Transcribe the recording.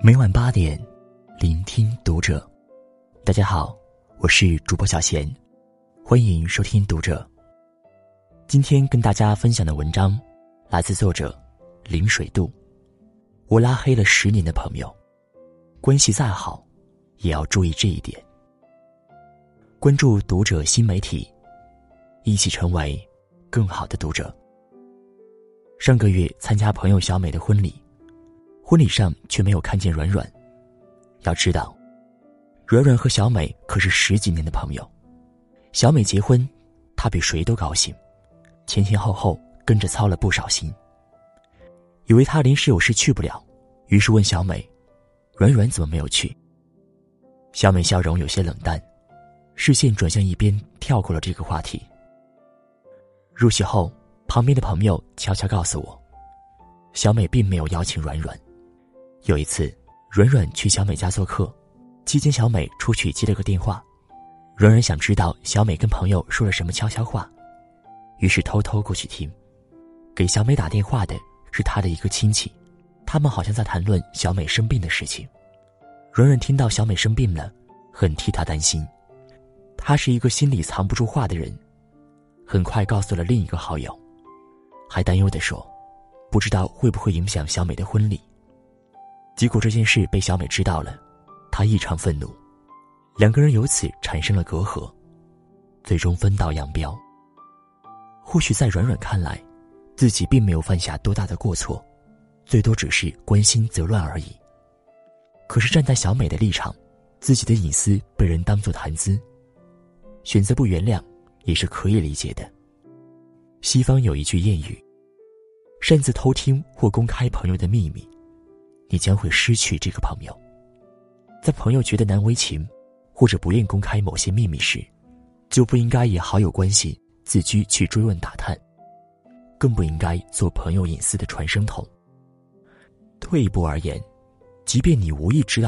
每晚八点，聆听读者。大家好，我是主播小贤，欢迎收听读者。今天跟大家分享的文章来自作者林水渡。我拉黑了十年的朋友，关系再好，也要注意这一点。关注读者新媒体，一起成为更好的读者。上个月参加朋友小美的婚礼。婚礼上却没有看见软软。要知道，软软和小美可是十几年的朋友。小美结婚，她比谁都高兴，前前后后跟着操了不少心。以为她临时有事去不了，于是问小美：“软软怎么没有去？”小美笑容有些冷淡，视线转向一边，跳过了这个话题。入席后，旁边的朋友悄悄告诉我，小美并没有邀请软软。有一次，软软去小美家做客，期间小美出去接了个电话，软软想知道小美跟朋友说了什么悄悄话，于是偷偷过去听。给小美打电话的是她的一个亲戚，他们好像在谈论小美生病的事情。软软听到小美生病了，很替她担心。他是一个心里藏不住话的人，很快告诉了另一个好友，还担忧地说：“不知道会不会影响小美的婚礼。”结果这件事被小美知道了，她异常愤怒，两个人由此产生了隔阂，最终分道扬镳。或许在软软看来，自己并没有犯下多大的过错，最多只是关心则乱而已。可是站在小美的立场，自己的隐私被人当作谈资，选择不原谅也是可以理解的。西方有一句谚语：擅自偷听或公开朋友的秘密。你将会失去这个朋友。在朋友觉得难为情，或者不愿公开某些秘密时，就不应该以好友关系自居去追问打探，更不应该做朋友隐私的传声筒。退一步而言，即便你无意知道